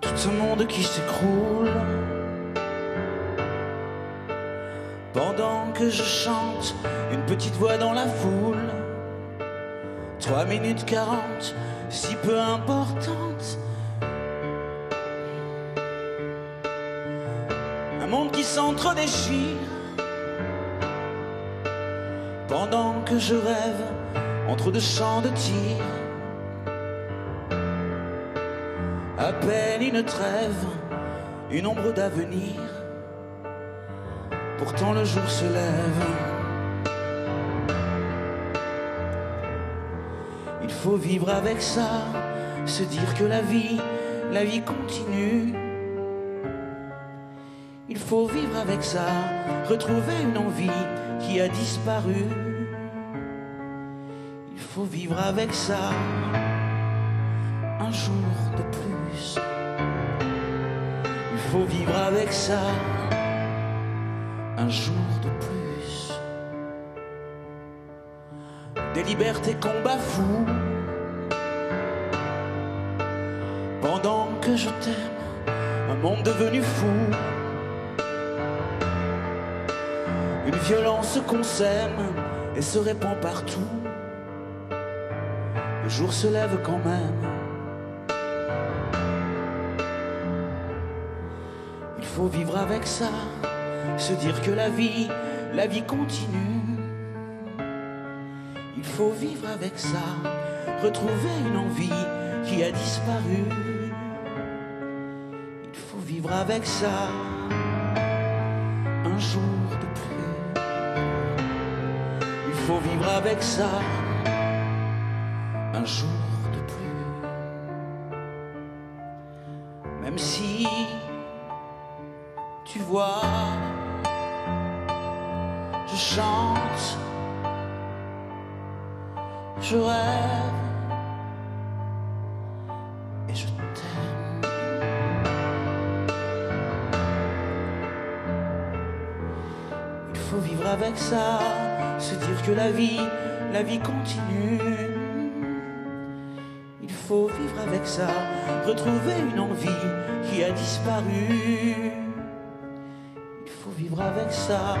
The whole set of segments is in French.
Tout ce monde qui s'écroule. Pendant que je chante, une petite voix dans la foule. 3 minutes 40, si peu importante. Un monde qui s'entre-déchire. Pendant que je rêve entre deux champs de tir. À peine une trêve, une ombre d'avenir. Pourtant le jour se lève. Il faut vivre avec ça, se dire que la vie, la vie continue. Il faut vivre avec ça, retrouver une envie qui a disparu. Il faut vivre avec ça, un jour de plus. Il faut vivre avec ça, un jour de plus. Des libertés qu'on bafoue. Pendant que je t'aime, un monde devenu fou. Une violence qu'on sème et se répand partout. Le jour se lève quand même. Il faut vivre avec ça, se dire que la vie, la vie continue. Il faut vivre avec ça, retrouver une envie qui a disparu. Il faut vivre avec ça, un jour de plus. Il faut vivre avec ça, un jour de plus. Même si tu vois, je chante, je rêve et je t'aime. Il faut vivre avec ça, se dire que la vie, la vie continue. Il faut vivre avec ça, retrouver une envie qui a disparu. Vivre avec ça,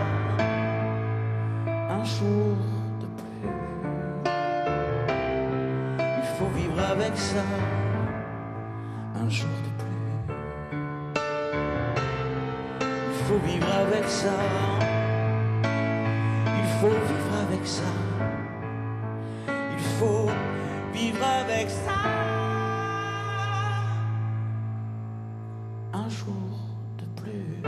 un jour de plus. Il faut vivre avec ça, un jour de plus. Il faut vivre avec ça. Il faut vivre avec ça. Il faut vivre avec ça. Un jour de plus.